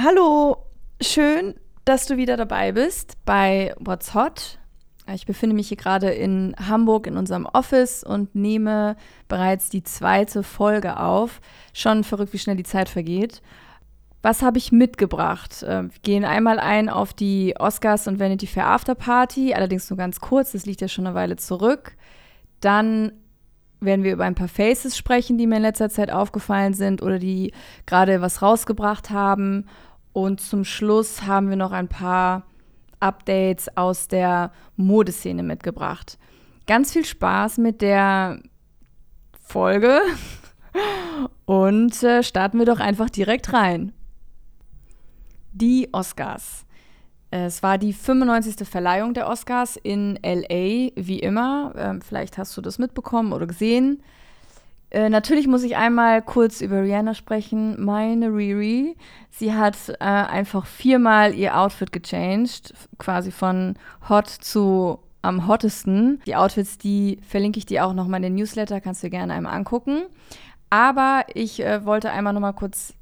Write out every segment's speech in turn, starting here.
Hallo, schön, dass du wieder dabei bist bei What's Hot. Ich befinde mich hier gerade in Hamburg in unserem Office und nehme bereits die zweite Folge auf. Schon verrückt, wie schnell die Zeit vergeht. Was habe ich mitgebracht? Ähm, wir gehen einmal ein auf die Oscars und Vanity Fair Afterparty, allerdings nur ganz kurz, das liegt ja schon eine Weile zurück. Dann werden wir über ein paar Faces sprechen, die mir in letzter Zeit aufgefallen sind oder die gerade was rausgebracht haben. Und zum Schluss haben wir noch ein paar Updates aus der Modeszene mitgebracht. Ganz viel Spaß mit der Folge und äh, starten wir doch einfach direkt rein. Die Oscars. Es war die 95. Verleihung der Oscars in LA, wie immer. Ähm, vielleicht hast du das mitbekommen oder gesehen. Äh, natürlich muss ich einmal kurz über Rihanna sprechen. Meine Riri. Sie hat äh, einfach viermal ihr Outfit gechanged, quasi von hot zu am hottesten. Die Outfits, die verlinke ich dir auch nochmal in den Newsletter, kannst du dir gerne einmal angucken. Aber ich äh, wollte einmal nochmal kurz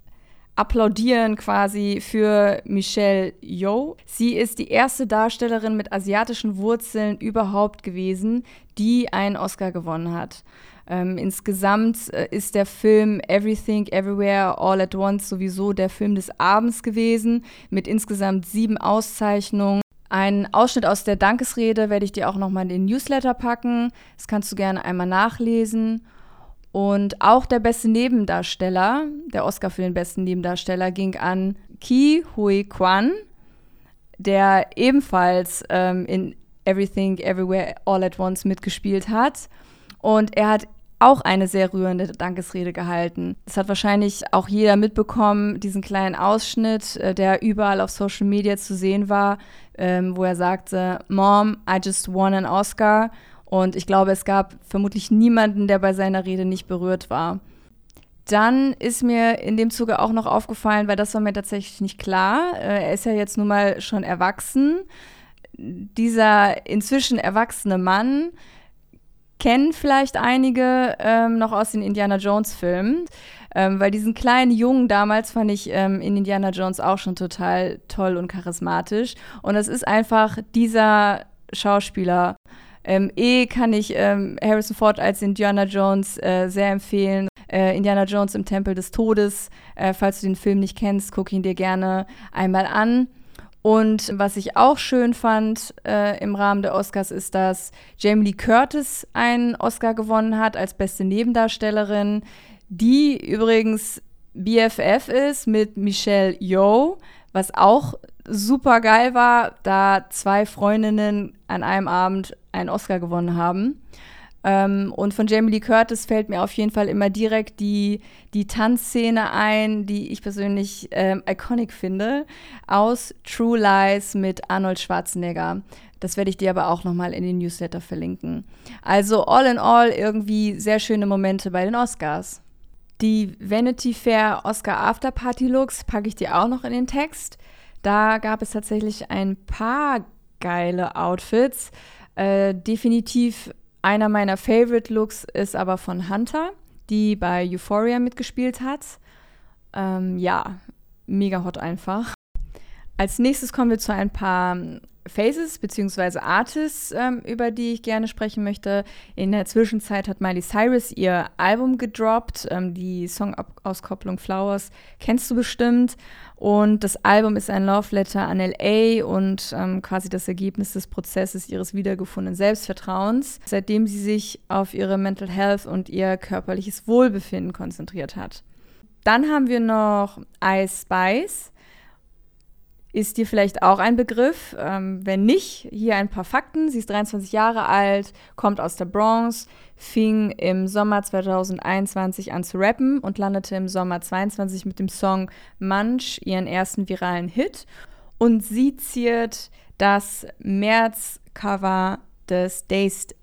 applaudieren quasi für Michelle Yeoh. Sie ist die erste Darstellerin mit asiatischen Wurzeln überhaupt gewesen, die einen Oscar gewonnen hat. Ähm, insgesamt äh, ist der Film Everything, Everywhere, All at Once sowieso der Film des Abends gewesen, mit insgesamt sieben Auszeichnungen. Ein Ausschnitt aus der Dankesrede werde ich dir auch nochmal in den Newsletter packen. Das kannst du gerne einmal nachlesen. Und auch der beste Nebendarsteller, der Oscar für den besten Nebendarsteller, ging an Ki Hui Kwan, der ebenfalls ähm, in Everything, Everywhere, All at Once mitgespielt hat. Und er hat auch eine sehr rührende Dankesrede gehalten. Das hat wahrscheinlich auch jeder mitbekommen, diesen kleinen Ausschnitt, äh, der überall auf Social Media zu sehen war, ähm, wo er sagte, Mom, I just won an Oscar. Und ich glaube, es gab vermutlich niemanden, der bei seiner Rede nicht berührt war. Dann ist mir in dem Zuge auch noch aufgefallen, weil das war mir tatsächlich nicht klar. Äh, er ist ja jetzt nun mal schon erwachsen. Dieser inzwischen erwachsene Mann kennen vielleicht einige ähm, noch aus den Indiana Jones-Filmen. Ähm, weil diesen kleinen Jungen damals fand ich ähm, in Indiana Jones auch schon total toll und charismatisch. Und es ist einfach dieser Schauspieler. Ähm, eh kann ich ähm, Harrison Ford als Indiana Jones äh, sehr empfehlen. Äh, Indiana Jones im Tempel des Todes. Äh, falls du den Film nicht kennst, guck ihn dir gerne einmal an. Und was ich auch schön fand äh, im Rahmen der Oscars ist, dass Jamie Lee Curtis einen Oscar gewonnen hat als beste Nebendarstellerin, die übrigens BFF ist mit Michelle Yeoh, was auch super geil war, da zwei Freundinnen an einem Abend einen Oscar gewonnen haben. Ähm, und von Jamie Lee Curtis fällt mir auf jeden Fall immer direkt die, die Tanzszene ein, die ich persönlich ähm, iconic finde, aus True Lies mit Arnold Schwarzenegger. Das werde ich dir aber auch nochmal in den Newsletter verlinken. Also all in all irgendwie sehr schöne Momente bei den Oscars. Die Vanity Fair Oscar After Party Looks packe ich dir auch noch in den Text. Da gab es tatsächlich ein paar geile Outfits. Äh, definitiv einer meiner Favorite Looks ist aber von Hunter, die bei Euphoria mitgespielt hat. Ähm, ja, mega hot einfach. Als nächstes kommen wir zu ein paar Faces bzw. Artists, ähm, über die ich gerne sprechen möchte. In der Zwischenzeit hat Miley Cyrus ihr Album gedroppt. Ähm, die Songauskopplung Flowers kennst du bestimmt. Und das Album ist ein Love Letter an LA und ähm, quasi das Ergebnis des Prozesses ihres wiedergefundenen Selbstvertrauens, seitdem sie sich auf ihre Mental Health und ihr körperliches Wohlbefinden konzentriert hat. Dann haben wir noch Ice Spice ist dir vielleicht auch ein Begriff. Ähm, wenn nicht, hier ein paar Fakten. Sie ist 23 Jahre alt, kommt aus der Bronx, fing im Sommer 2021 an zu rappen und landete im Sommer 22 mit dem Song Munch ihren ersten viralen Hit. Und sie ziert das März-Cover des Dazed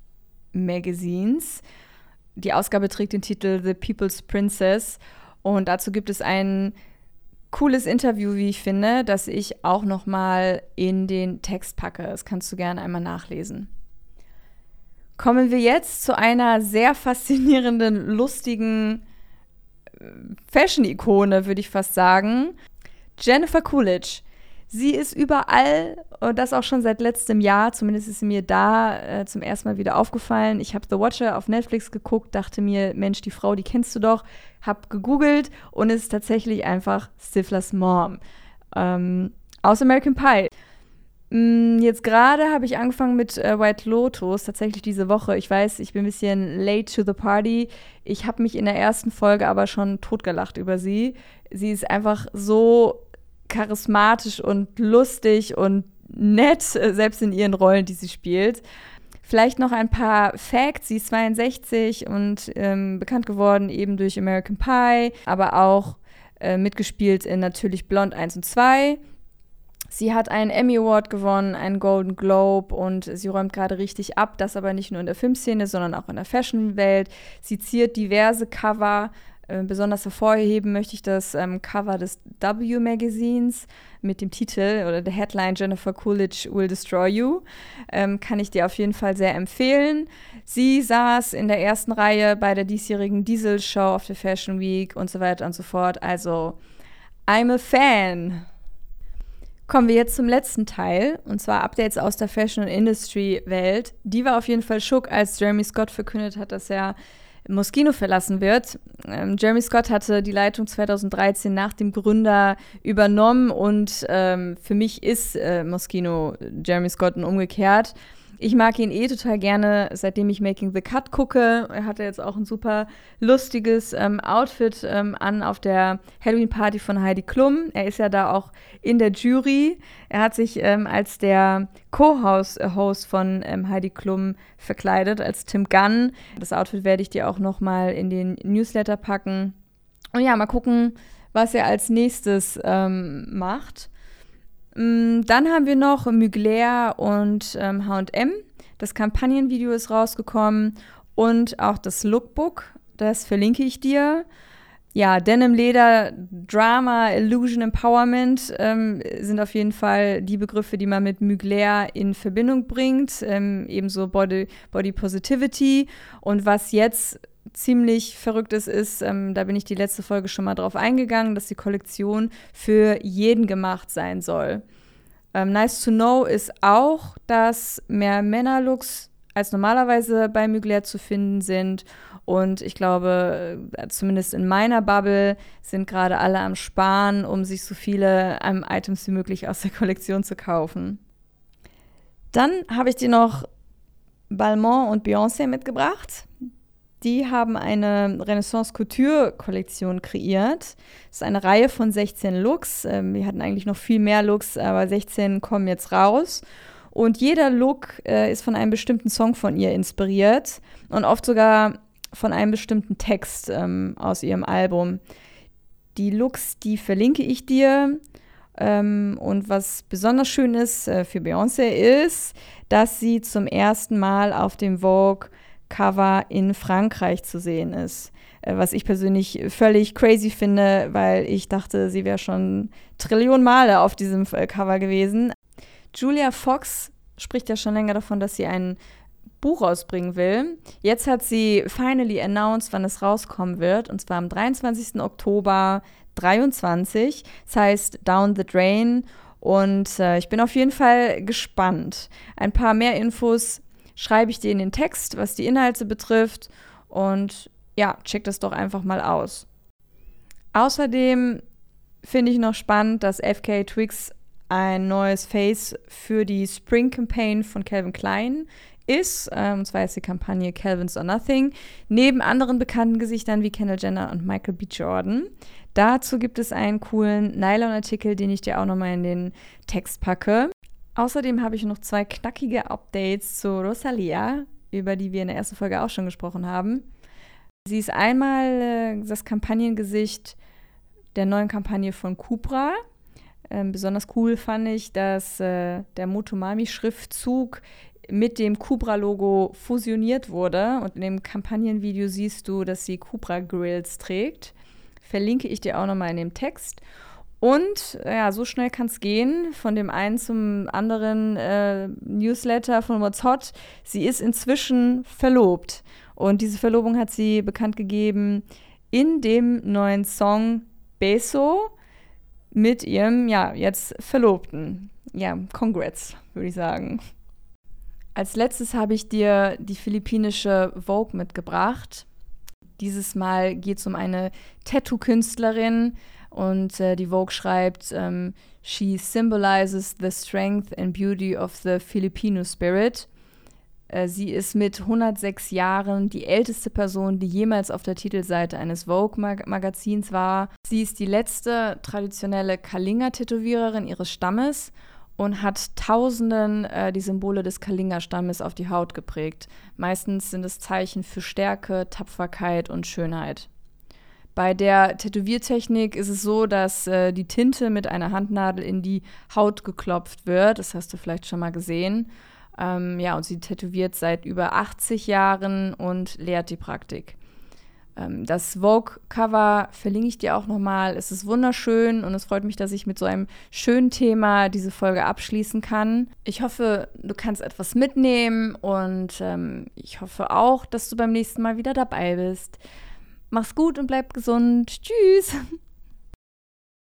Magazins. Die Ausgabe trägt den Titel The People's Princess und dazu gibt es einen cooles Interview, wie ich finde, das ich auch noch mal in den Text packe. Das kannst du gerne einmal nachlesen. Kommen wir jetzt zu einer sehr faszinierenden, lustigen äh, Fashion-Ikone, würde ich fast sagen. Jennifer Coolidge. Sie ist überall und das auch schon seit letztem Jahr. Zumindest ist sie mir da äh, zum ersten Mal wieder aufgefallen. Ich habe The Watcher auf Netflix geguckt, dachte mir, Mensch, die Frau, die kennst du doch. Hab gegoogelt und es ist tatsächlich einfach Stiflers Mom ähm, aus American Pie. Mm, jetzt gerade habe ich angefangen mit äh, White Lotus, tatsächlich diese Woche. Ich weiß, ich bin ein bisschen late to the party. Ich habe mich in der ersten Folge aber schon totgelacht über sie. Sie ist einfach so charismatisch und lustig und nett, äh, selbst in ihren Rollen, die sie spielt. Vielleicht noch ein paar Facts. Sie ist 62 und ähm, bekannt geworden eben durch American Pie, aber auch äh, mitgespielt in natürlich Blond 1 und 2. Sie hat einen Emmy Award gewonnen, einen Golden Globe und sie räumt gerade richtig ab, das aber nicht nur in der Filmszene, sondern auch in der Fashion-Welt. Sie ziert diverse Cover äh, besonders hervorheben möchte ich das ähm, Cover des W Magazins mit dem Titel oder der Headline Jennifer Coolidge Will Destroy You. Ähm, kann ich dir auf jeden Fall sehr empfehlen. Sie saß in der ersten Reihe bei der diesjährigen Diesel Show auf der Fashion Week und so weiter und so fort. Also, I'm a Fan. Kommen wir jetzt zum letzten Teil, und zwar Updates aus der Fashion- und Industry-Welt. Die war auf jeden Fall schock, als Jeremy Scott verkündet hat, dass er Moschino verlassen wird. Ähm, Jeremy Scott hatte die Leitung 2013 nach dem Gründer übernommen und ähm, für mich ist äh, Moschino Jeremy Scott und umgekehrt. Ich mag ihn eh total gerne, seitdem ich Making the Cut gucke. Er hatte jetzt auch ein super lustiges ähm, Outfit ähm, an auf der Halloween-Party von Heidi Klum. Er ist ja da auch in der Jury. Er hat sich ähm, als der Co-Host von ähm, Heidi Klum verkleidet, als Tim Gunn. Das Outfit werde ich dir auch noch mal in den Newsletter packen. Und ja, mal gucken, was er als nächstes ähm, macht. Mm, dann haben wir noch Mugler und HM. Das Kampagnenvideo ist rausgekommen und auch das Lookbook. Das verlinke ich dir. Ja, Denim, Leder, Drama, Illusion, Empowerment ähm, sind auf jeden Fall die Begriffe, die man mit Mugler in Verbindung bringt. Ähm, ebenso Body, Body Positivity. Und was jetzt ziemlich verrücktes ist, ähm, da bin ich die letzte Folge schon mal drauf eingegangen, dass die Kollektion für jeden gemacht sein soll. Ähm, nice to know ist auch, dass mehr Männerlooks als normalerweise bei Mugler zu finden sind. Und ich glaube, äh, zumindest in meiner Bubble sind gerade alle am Sparen, um sich so viele ähm, Items wie möglich aus der Kollektion zu kaufen. Dann habe ich dir noch Balmain und Beyoncé mitgebracht. Die haben eine Renaissance Couture Kollektion kreiert. Das ist eine Reihe von 16 Looks. Ähm, wir hatten eigentlich noch viel mehr Looks, aber 16 kommen jetzt raus. Und jeder Look äh, ist von einem bestimmten Song von ihr inspiriert und oft sogar von einem bestimmten Text ähm, aus ihrem Album. Die Looks, die verlinke ich dir. Ähm, und was besonders schön ist äh, für Beyoncé ist, dass sie zum ersten Mal auf dem Vogue Cover in Frankreich zu sehen ist. Äh, was ich persönlich völlig crazy finde, weil ich dachte, sie wäre schon Trillionen Male auf diesem äh, Cover gewesen. Julia Fox spricht ja schon länger davon, dass sie ein Buch rausbringen will. Jetzt hat sie finally announced, wann es rauskommen wird, und zwar am 23. Oktober 23. Das heißt Down the Drain. Und äh, ich bin auf jeden Fall gespannt. Ein paar mehr Infos schreibe ich dir in den Text, was die Inhalte betrifft. Und ja, check das doch einfach mal aus. Außerdem finde ich noch spannend, dass FK Twigs ein neues Face für die Spring Campaign von Calvin Klein ist. Ähm, und zwar ist die Kampagne Calvin's or Nothing. Neben anderen bekannten Gesichtern wie Kendall Jenner und Michael B. Jordan. Dazu gibt es einen coolen Nylon-Artikel, den ich dir auch nochmal in den Text packe. Außerdem habe ich noch zwei knackige Updates zu Rosalia, über die wir in der ersten Folge auch schon gesprochen haben. Sie ist einmal äh, das Kampagnengesicht der neuen Kampagne von Cupra. Ähm, besonders cool fand ich, dass äh, der Motomami-Schriftzug mit dem Cupra-Logo fusioniert wurde. Und in dem Kampagnenvideo siehst du, dass sie Cupra-Grills trägt. Verlinke ich dir auch nochmal in dem Text. Und ja, so schnell kann es gehen, von dem einen zum anderen äh, Newsletter von What's Hot. Sie ist inzwischen verlobt. Und diese Verlobung hat sie bekannt gegeben in dem neuen Song Beso mit ihrem, ja, jetzt Verlobten. Ja, congrats, würde ich sagen. Als letztes habe ich dir die philippinische Vogue mitgebracht. Dieses Mal geht es um eine Tattoo-Künstlerin und äh, die Vogue schreibt, ähm, She symbolizes the strength and beauty of the Filipino spirit. Äh, sie ist mit 106 Jahren die älteste Person, die jemals auf der Titelseite eines Vogue-Magazins war. Sie ist die letzte traditionelle Kalinga-Tätowiererin ihres Stammes und hat Tausenden äh, die Symbole des Kalinga-Stammes auf die Haut geprägt. Meistens sind es Zeichen für Stärke, Tapferkeit und Schönheit. Bei der Tätowiertechnik ist es so, dass äh, die Tinte mit einer Handnadel in die Haut geklopft wird. Das hast du vielleicht schon mal gesehen. Ähm, ja, und sie tätowiert seit über 80 Jahren und lehrt die Praktik. Ähm, das Vogue-Cover verlinke ich dir auch nochmal. Es ist wunderschön und es freut mich, dass ich mit so einem schönen Thema diese Folge abschließen kann. Ich hoffe, du kannst etwas mitnehmen und ähm, ich hoffe auch, dass du beim nächsten Mal wieder dabei bist. Mach's gut und bleib gesund. Tschüss.